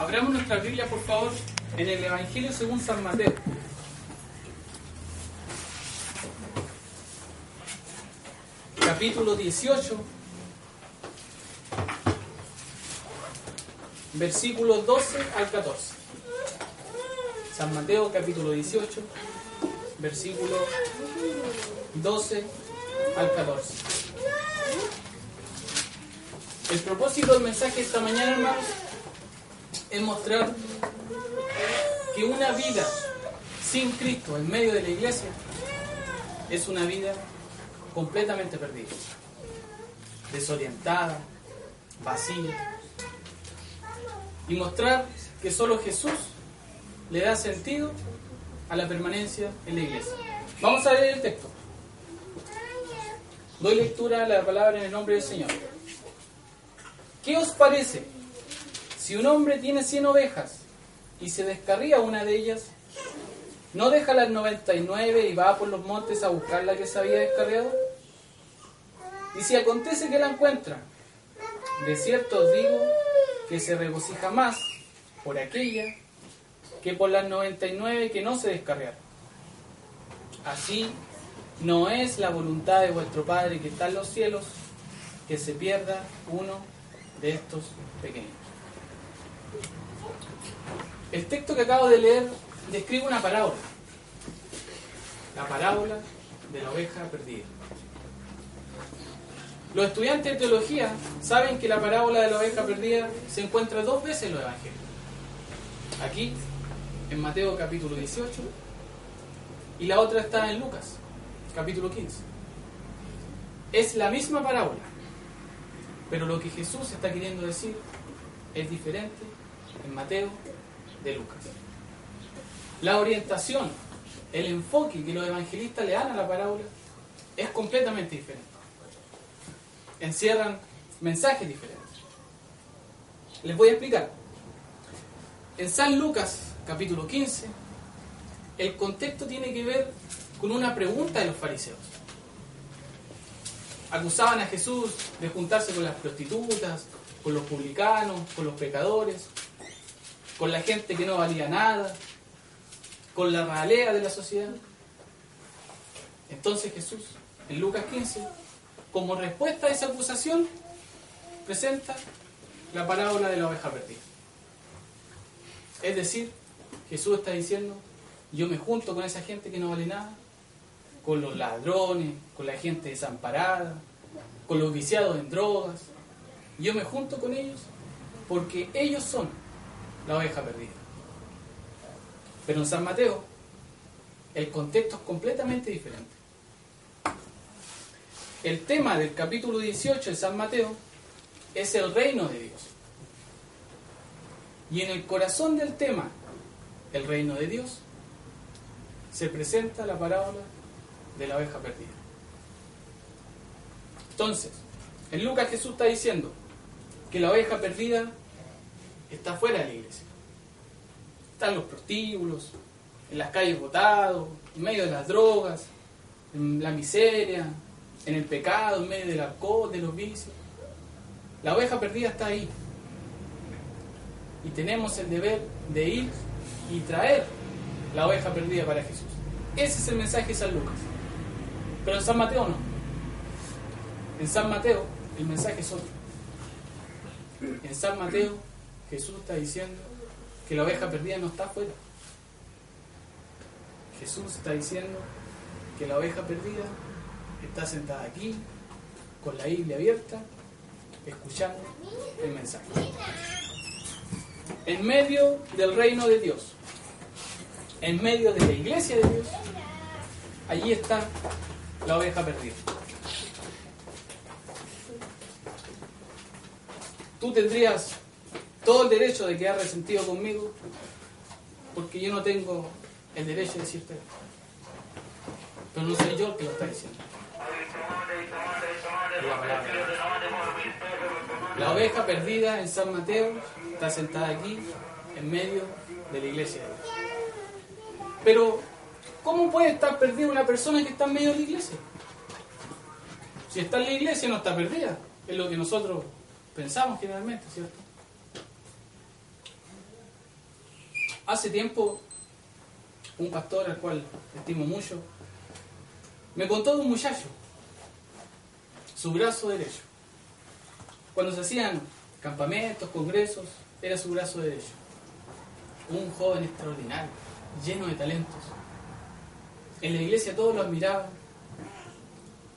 Abramos nuestra Biblia, por favor, en el Evangelio según San Mateo. Capítulo 18, versículos 12 al 14. San Mateo, capítulo 18, versículo 12 al 14. El propósito del mensaje esta mañana, hermanos, es mostrar que una vida sin Cristo en medio de la iglesia es una vida completamente perdida, desorientada, vacía. Y mostrar que solo Jesús le da sentido a la permanencia en la iglesia. Vamos a leer el texto. Doy lectura a la palabra en el nombre del Señor. ¿Qué os parece? Si un hombre tiene 100 ovejas y se descarría una de ellas, ¿no deja las 99 y va por los montes a buscar la que se había descarriado? Y si acontece que la encuentra, de cierto os digo que se regocija más por aquella que por las 99 que no se descarriaron. Así no es la voluntad de vuestro Padre que está en los cielos que se pierda uno de estos pequeños. El texto que acabo de leer describe una parábola. La parábola de la oveja perdida. Los estudiantes de teología saben que la parábola de la oveja perdida se encuentra dos veces en los evangelios. Aquí, en Mateo capítulo 18, y la otra está en Lucas capítulo 15. Es la misma parábola, pero lo que Jesús está queriendo decir es diferente Mateo de Lucas. La orientación, el enfoque que los evangelistas le dan a la parábola es completamente diferente. Encierran mensajes diferentes. Les voy a explicar. En San Lucas, capítulo 15, el contexto tiene que ver con una pregunta de los fariseos. Acusaban a Jesús de juntarse con las prostitutas, con los publicanos, con los pecadores, con la gente que no valía nada, con la ralea de la sociedad. Entonces Jesús, en Lucas 15, como respuesta a esa acusación, presenta la parábola de la oveja perdida. Es decir, Jesús está diciendo, yo me junto con esa gente que no vale nada, con los ladrones, con la gente desamparada, con los viciados en drogas. Yo me junto con ellos porque ellos son la oveja perdida. Pero en San Mateo el contexto es completamente diferente. El tema del capítulo 18 de San Mateo es el reino de Dios. Y en el corazón del tema, el reino de Dios, se presenta la parábola de la oveja perdida. Entonces, en Lucas Jesús está diciendo que la oveja perdida está fuera de la iglesia. Está en los prostíbulos, en las calles botados, en medio de las drogas, en la miseria, en el pecado, en medio del alcohol, de los vicios. La oveja perdida está ahí. Y tenemos el deber de ir y traer la oveja perdida para Jesús. Ese es el mensaje de San Lucas. Pero en San Mateo no. En San Mateo el mensaje es otro. En San Mateo Jesús está diciendo que la oveja perdida no está afuera. Jesús está diciendo que la oveja perdida está sentada aquí, con la Biblia abierta, escuchando el mensaje. En medio del reino de Dios, en medio de la iglesia de Dios, allí está la oveja perdida. Tú tendrías todo el derecho de quedar resentido conmigo porque yo no tengo el derecho de decirte pero no soy yo el que lo está diciendo la oveja perdida en San Mateo está sentada aquí en medio de la iglesia de Dios pero ¿cómo puede estar perdida una persona que está en medio de la iglesia? si está en la iglesia no está perdida es lo que nosotros pensamos generalmente, ¿cierto? Hace tiempo, un pastor al cual estimo mucho, me contó de un muchacho, su brazo derecho. Cuando se hacían campamentos, congresos, era su brazo derecho. Un joven extraordinario, lleno de talentos. En la iglesia todos lo admiraban.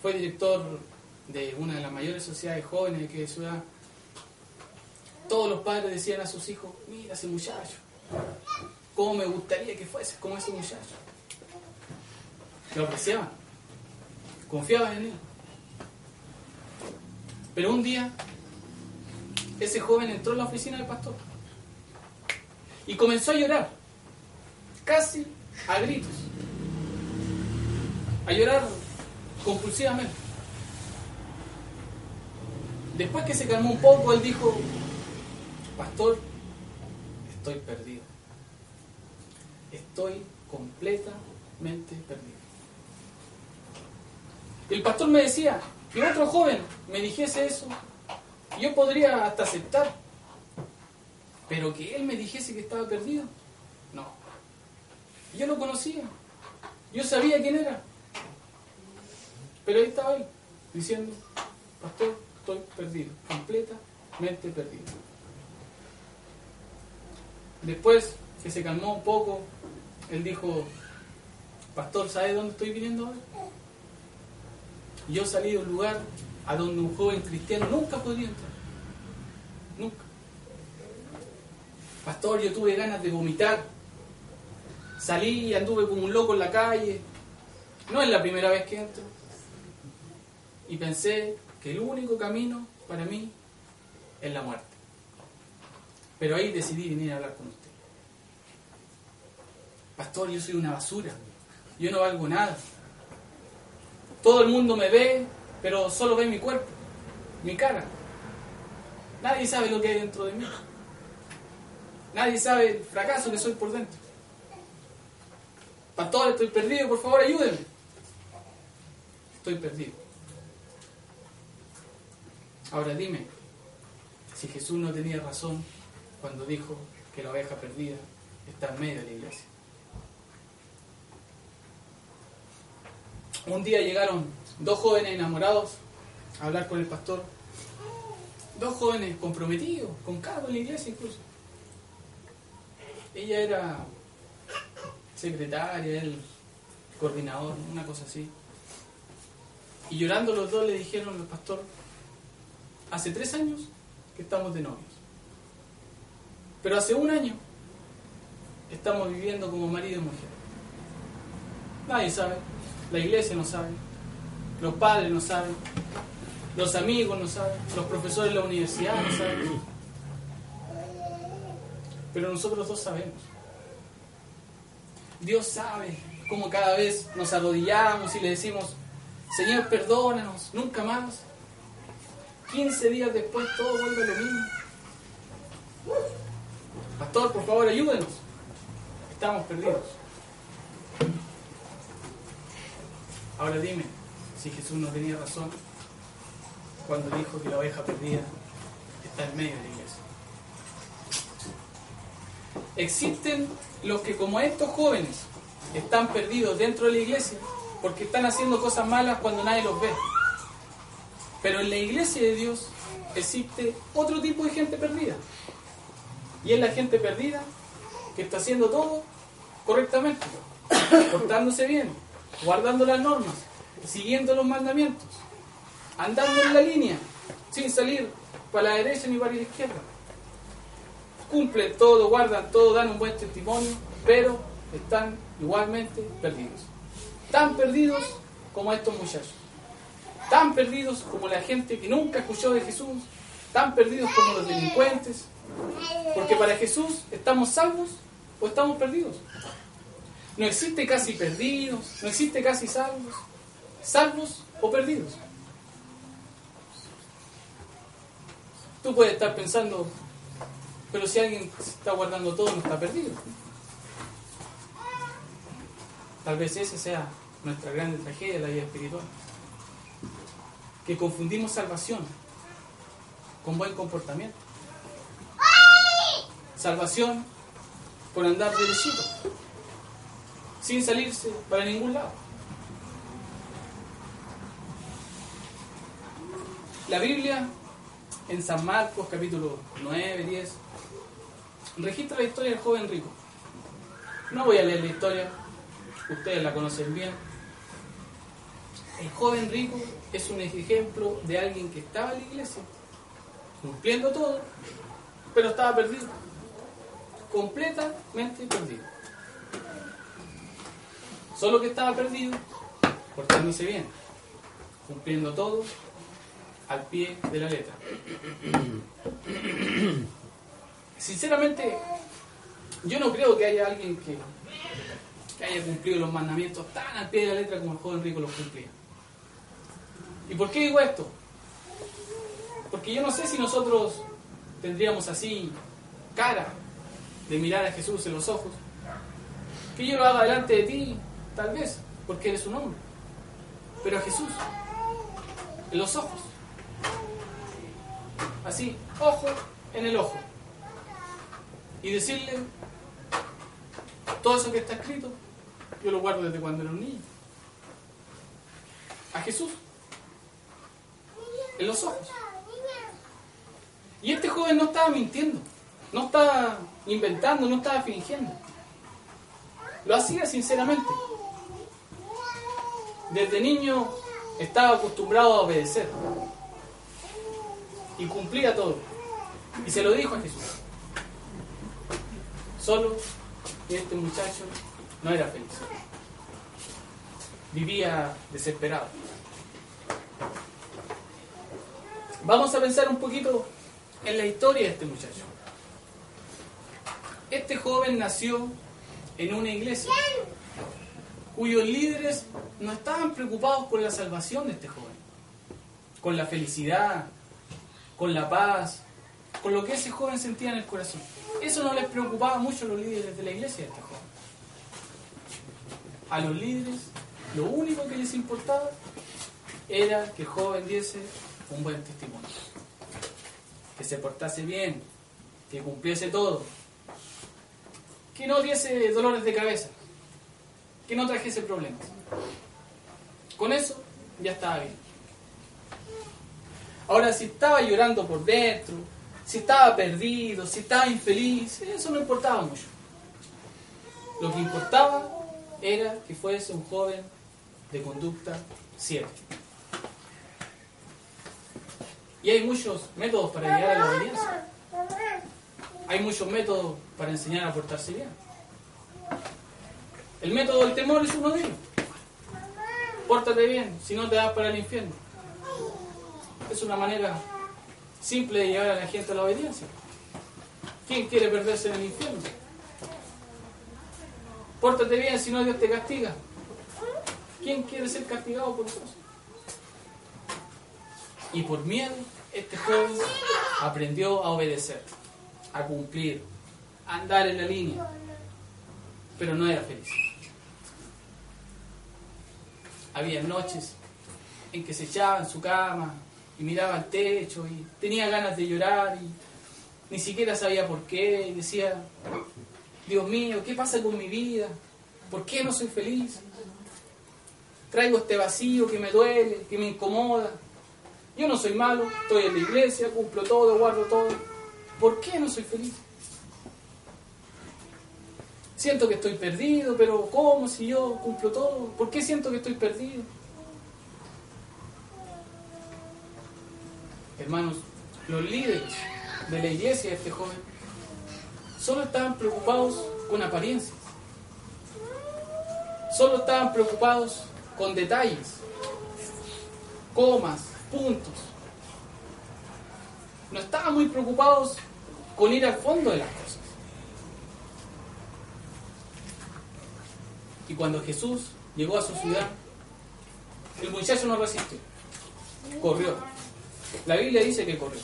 Fue director de una de las mayores sociedades jóvenes que ciudad. Todos los padres decían a sus hijos, mira ese muchacho, cómo me gustaría que fuese como ese muchacho. Lo apreciaban, confiaban en él. Pero un día, ese joven entró en la oficina del pastor y comenzó a llorar, casi a gritos, a llorar compulsivamente. Después que se calmó un poco, él dijo, pastor, estoy perdido. Estoy completamente perdido. El pastor me decía que otro joven me dijese eso, yo podría hasta aceptar. Pero que él me dijese que estaba perdido, no. Yo lo conocía, yo sabía quién era. Pero ahí estaba él, diciendo, pastor, estoy perdido, completamente perdido. Después que se calmó un poco, él dijo, pastor, ¿sabe dónde estoy viniendo ahora? Yo salí de un lugar a donde un joven cristiano nunca podría entrar. Nunca. Pastor, yo tuve ganas de vomitar. Salí y anduve como un loco en la calle. No es la primera vez que entro. Y pensé que el único camino para mí es la muerte. Pero ahí decidí venir a hablar con usted. Pastor, yo soy una basura. Yo no valgo nada. Todo el mundo me ve, pero solo ve mi cuerpo, mi cara. Nadie sabe lo que hay dentro de mí. Nadie sabe el fracaso que soy por dentro. Pastor, estoy perdido, por favor, ayúdenme. Estoy perdido. Ahora dime, si Jesús no tenía razón cuando dijo que la oveja perdida está en medio de la iglesia. Un día llegaron dos jóvenes enamorados a hablar con el pastor. Dos jóvenes comprometidos, con cargo en la iglesia incluso. Ella era secretaria, él coordinador, una cosa así. Y llorando los dos le dijeron al pastor, hace tres años que estamos de novios. Pero hace un año estamos viviendo como marido y mujer. Nadie sabe, la iglesia no sabe, los padres no saben, los amigos no saben, los profesores de la universidad no saben. Pero nosotros dos sabemos. Dios sabe cómo cada vez nos arrodillamos y le decimos, Señor, perdónanos, nunca más. 15 días después todo vuelve a lo mismo. Pastor, por favor, ayúdenos. Estamos perdidos. Ahora dime si Jesús no tenía razón cuando dijo que la oveja perdida está en medio de la iglesia. Existen los que como estos jóvenes están perdidos dentro de la iglesia porque están haciendo cosas malas cuando nadie los ve. Pero en la iglesia de Dios existe otro tipo de gente perdida. Y es la gente perdida que está haciendo todo correctamente, portándose bien, guardando las normas, siguiendo los mandamientos, andando en la línea, sin salir para la derecha ni para la izquierda. Cumplen todo, guardan todo, dan un buen testimonio, pero están igualmente perdidos. Tan perdidos como estos muchachos. Tan perdidos como la gente que nunca escuchó de Jesús. Tan perdidos como los delincuentes. Porque para Jesús estamos salvos o estamos perdidos. No existe casi perdidos, no existe casi salvos. Salvos o perdidos. Tú puedes estar pensando, pero si alguien está guardando todo, no está perdido. Tal vez esa sea nuestra gran tragedia de la vida espiritual. Que confundimos salvación con buen comportamiento. Salvación por andar derechito, sin salirse para ningún lado. La Biblia, en San Marcos capítulo 9, 10, registra la historia del joven rico. No voy a leer la historia, ustedes la conocen bien. El joven rico es un ejemplo de alguien que estaba en la iglesia, cumpliendo todo, pero estaba perdido. Completamente perdido. Solo que estaba perdido, portándose bien, cumpliendo todo al pie de la letra. Sinceramente, yo no creo que haya alguien que, haya cumplido los mandamientos tan al pie de la letra como el joven rico los cumplía. ¿Y por qué digo esto? Porque yo no sé si nosotros tendríamos así cara de mirar a Jesús en los ojos. Que yo lo haga delante de ti, tal vez, porque eres un hombre. Pero a Jesús, en los ojos. Así, ojo en el ojo. Y decirle, todo eso que está escrito, yo lo guardo desde cuando era un niño. A Jesús en los ojos. Y este joven no estaba mintiendo, no estaba inventando, no estaba fingiendo. Lo hacía sinceramente. Desde niño estaba acostumbrado a obedecer. Y cumplía todo. Y se lo dijo a Jesús. Solo este muchacho no era feliz. Vivía desesperado. Vamos a pensar un poquito en la historia de este muchacho. Este joven nació en una iglesia cuyos líderes no estaban preocupados por la salvación de este joven, con la felicidad, con la paz, con lo que ese joven sentía en el corazón. Eso no les preocupaba mucho a los líderes de la iglesia de este joven. A los líderes lo único que les importaba era que el joven diese un buen testimonio. Que se portase bien, que cumpliese todo, que no diese dolores de cabeza, que no trajese problemas. Con eso ya estaba bien. Ahora, si estaba llorando por dentro, si estaba perdido, si estaba infeliz, eso no importaba mucho. Lo que importaba era que fuese un joven de conducta ciega. Y hay muchos métodos para llegar a la obediencia. Hay muchos métodos para enseñar a portarse bien. El método del temor es uno de ellos. Pórtate bien, si no te das para el infierno. Es una manera simple de llevar a la gente a la obediencia. ¿Quién quiere perderse en el infierno? Pórtate bien, si no Dios te castiga. ¿Quién quiere ser castigado por Dios? Y por miedo, este joven aprendió a obedecer, a cumplir, a andar en la línea, pero no era feliz. Había noches en que se echaba en su cama y miraba al techo y tenía ganas de llorar y ni siquiera sabía por qué y decía, Dios mío, ¿qué pasa con mi vida? ¿Por qué no soy feliz? Traigo este vacío que me duele, que me incomoda. Yo no soy malo, estoy en la iglesia, cumplo todo, guardo todo. ¿Por qué no soy feliz? Siento que estoy perdido, pero ¿cómo si yo cumplo todo? ¿Por qué siento que estoy perdido? Hermanos, los líderes de la iglesia de este joven solo estaban preocupados con apariencias. Solo estaban preocupados con detalles, comas, puntos. No estaban muy preocupados con ir al fondo de las cosas. Y cuando Jesús llegó a su ciudad, el muchacho no resistió. Corrió. La Biblia dice que corrió.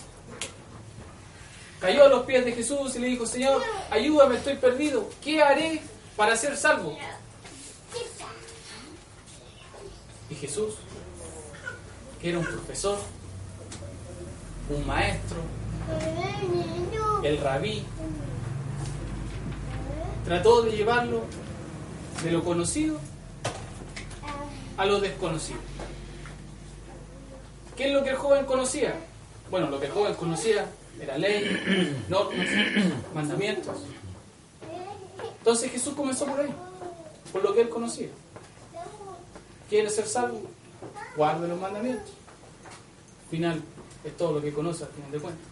Cayó a los pies de Jesús y le dijo, Señor, ayúdame, estoy perdido. ¿Qué haré para ser salvo? Y Jesús, que era un profesor, un maestro, el rabí, trató de llevarlo de lo conocido a lo desconocido. ¿Qué es lo que el joven conocía? Bueno, lo que el joven conocía era ley, normas, mandamientos. Entonces Jesús comenzó por ahí, por lo que él conocía. ¿Quiere ser salvo? Guarde los mandamientos. Al final es todo lo que conoce al final de cuentas.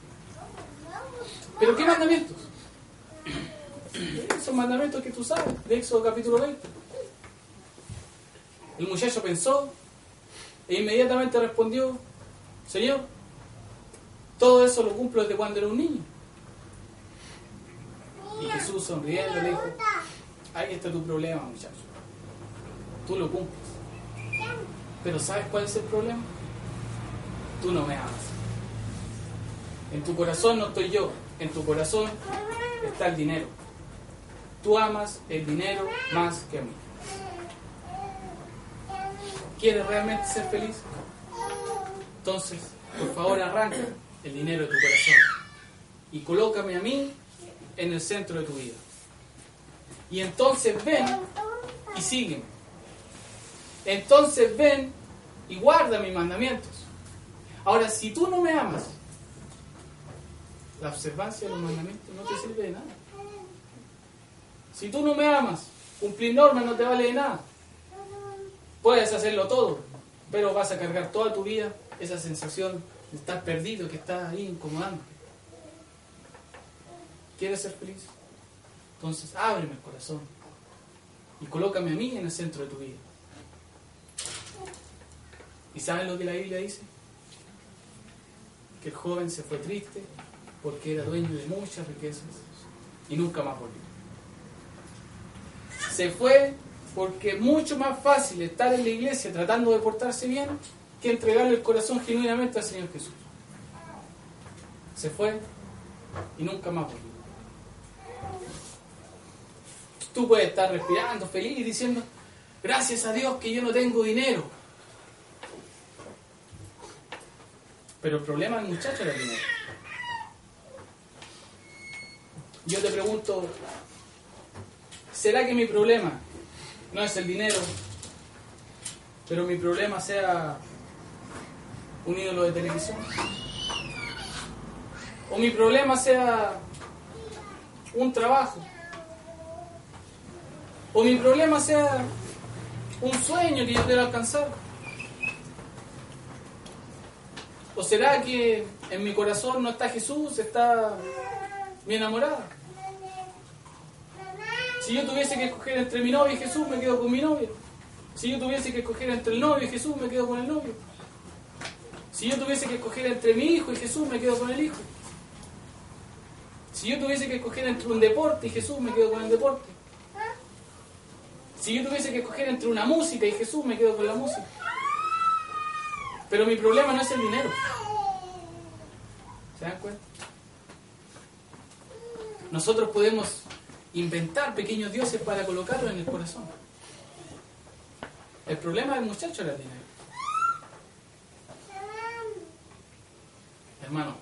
¿Pero qué mandamientos? Esos mandamientos que tú sabes, de Éxodo capítulo 20. El muchacho pensó e inmediatamente respondió, Señor, todo eso lo cumplo desde cuando era un niño. Y Jesús sonriendo le dijo, ahí está tu problema, muchacho. Tú lo cumples. Pero ¿sabes cuál es el problema? Tú no me amas. En tu corazón no estoy yo, en tu corazón está el dinero. Tú amas el dinero más que a mí. ¿Quieres realmente ser feliz? Entonces, por favor, arranca el dinero de tu corazón y colócame a mí en el centro de tu vida. Y entonces ven y sígueme. Entonces ven y guarda mis mandamientos. Ahora, si tú no me amas, la observancia de los mandamientos no te sirve de nada. Si tú no me amas, cumplir normas no te vale de nada. Puedes hacerlo todo, pero vas a cargar toda tu vida esa sensación de estar perdido, que está ahí incomodando. ¿Quieres ser feliz? Entonces ábreme el corazón y colócame a mí en el centro de tu vida. ¿Y saben lo que la Biblia dice? Que el joven se fue triste porque era dueño de muchas riquezas y nunca más volvió. Se fue porque es mucho más fácil estar en la iglesia tratando de portarse bien que entregarle el corazón genuinamente al Señor Jesús. Se fue y nunca más volvió. Tú puedes estar respirando feliz diciendo, gracias a Dios que yo no tengo dinero. Pero el problema del muchacho era el dinero. Yo te pregunto, ¿será que mi problema no es el dinero, pero mi problema sea un ídolo de televisión? ¿O mi problema sea un trabajo? ¿O mi problema sea un sueño que yo quiero alcanzar? ¿O será que en mi corazón no está Jesús, está mi enamorada? Si yo tuviese que escoger entre mi novia y Jesús, me quedo con mi novia. Si yo tuviese que escoger entre el novio y Jesús, me quedo con el novio. Si yo tuviese que escoger entre mi hijo y Jesús, me quedo con el hijo. Si yo tuviese que escoger entre un deporte y Jesús, me quedo con el deporte. Si yo tuviese que escoger entre una música y Jesús, me quedo con la música. Pero mi problema no es el dinero. ¿Se dan cuenta? Nosotros podemos inventar pequeños dioses para colocarlos en el corazón. El problema del muchacho era el dinero. Hermano,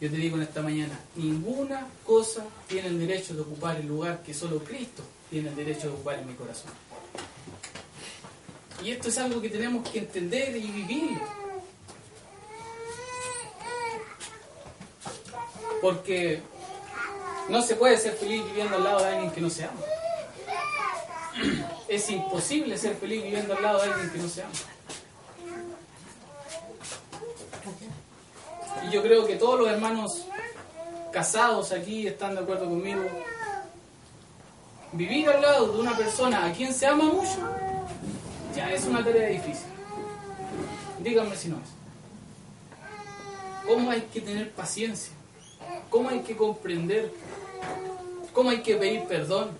yo te digo en esta mañana, ninguna cosa tiene el derecho de ocupar el lugar que solo Cristo tiene el derecho de ocupar en mi corazón. Y esto es algo que tenemos que entender y vivir. Porque no se puede ser feliz viviendo al lado de alguien que no se ama. Es imposible ser feliz viviendo al lado de alguien que no se ama. Y yo creo que todos los hermanos casados aquí están de acuerdo conmigo. Vivir al lado de una persona a quien se ama mucho ya es una tarea difícil. Díganme si no es. ¿Cómo hay que tener paciencia? ¿Cómo hay que comprender? ¿Cómo hay que pedir perdón?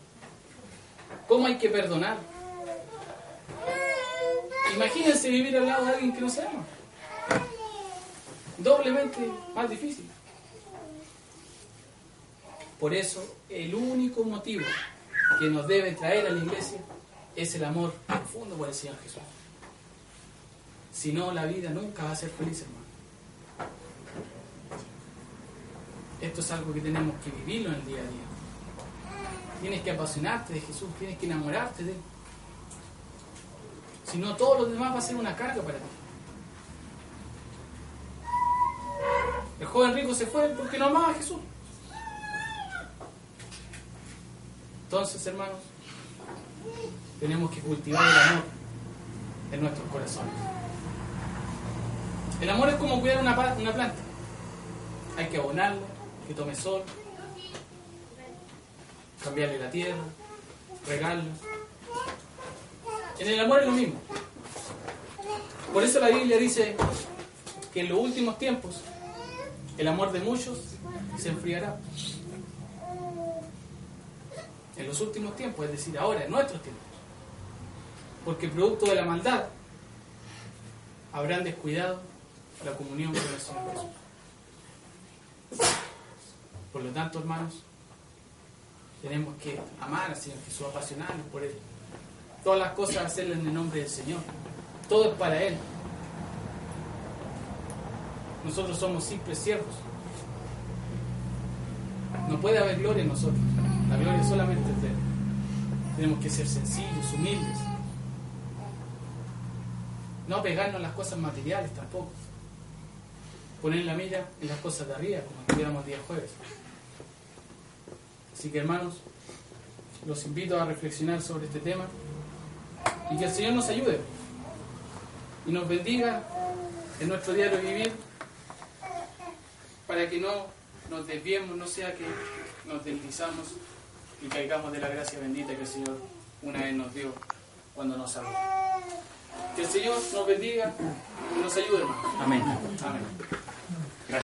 ¿Cómo hay que perdonar? Imagínense vivir al lado de alguien que no se ama. Doblemente más difícil. Por eso, el único motivo que nos debe traer a la iglesia es el amor profundo por el Señor Jesús. Si no, la vida nunca va a ser feliz, hermano. Esto es algo que tenemos que vivirlo en el día a día. Tienes que apasionarte de Jesús, tienes que enamorarte de Él. Si no, todo lo demás va a ser una carga para ti. El joven rico se fue porque no amaba a Jesús. Entonces, hermanos, tenemos que cultivar el amor en nuestros corazones. El amor es como cuidar una, una planta. Hay que abonarla, que tome sol, cambiarle la tierra, regarla. En el amor es lo mismo. Por eso la Biblia dice que en los últimos tiempos el amor de muchos se enfriará. En los últimos tiempos, es decir, ahora, en nuestros tiempos. Porque producto de la maldad habrán descuidado la comunión con el Señor Jesús. Por lo tanto, hermanos, tenemos que amar al Señor Jesús, apasionarnos por Él. Todas las cosas hacerlas en el nombre del Señor. Todo es para Él. Nosotros somos simples siervos. No puede haber gloria en nosotros. La gloria solamente es de Él. Tenemos que ser sencillos, humildes. No pegarnos las cosas materiales tampoco. Poner la mira en las cosas de arriba, como estudiamos día jueves. Así que hermanos, los invito a reflexionar sobre este tema y que el Señor nos ayude y nos bendiga en nuestro diario vivir para que no nos desviemos, no sea que nos deslizamos y caigamos de la gracia bendita que el Señor una vez nos dio cuando nos salvó. Que el Señor nos bendiga y nos ayude. Amén. Amén.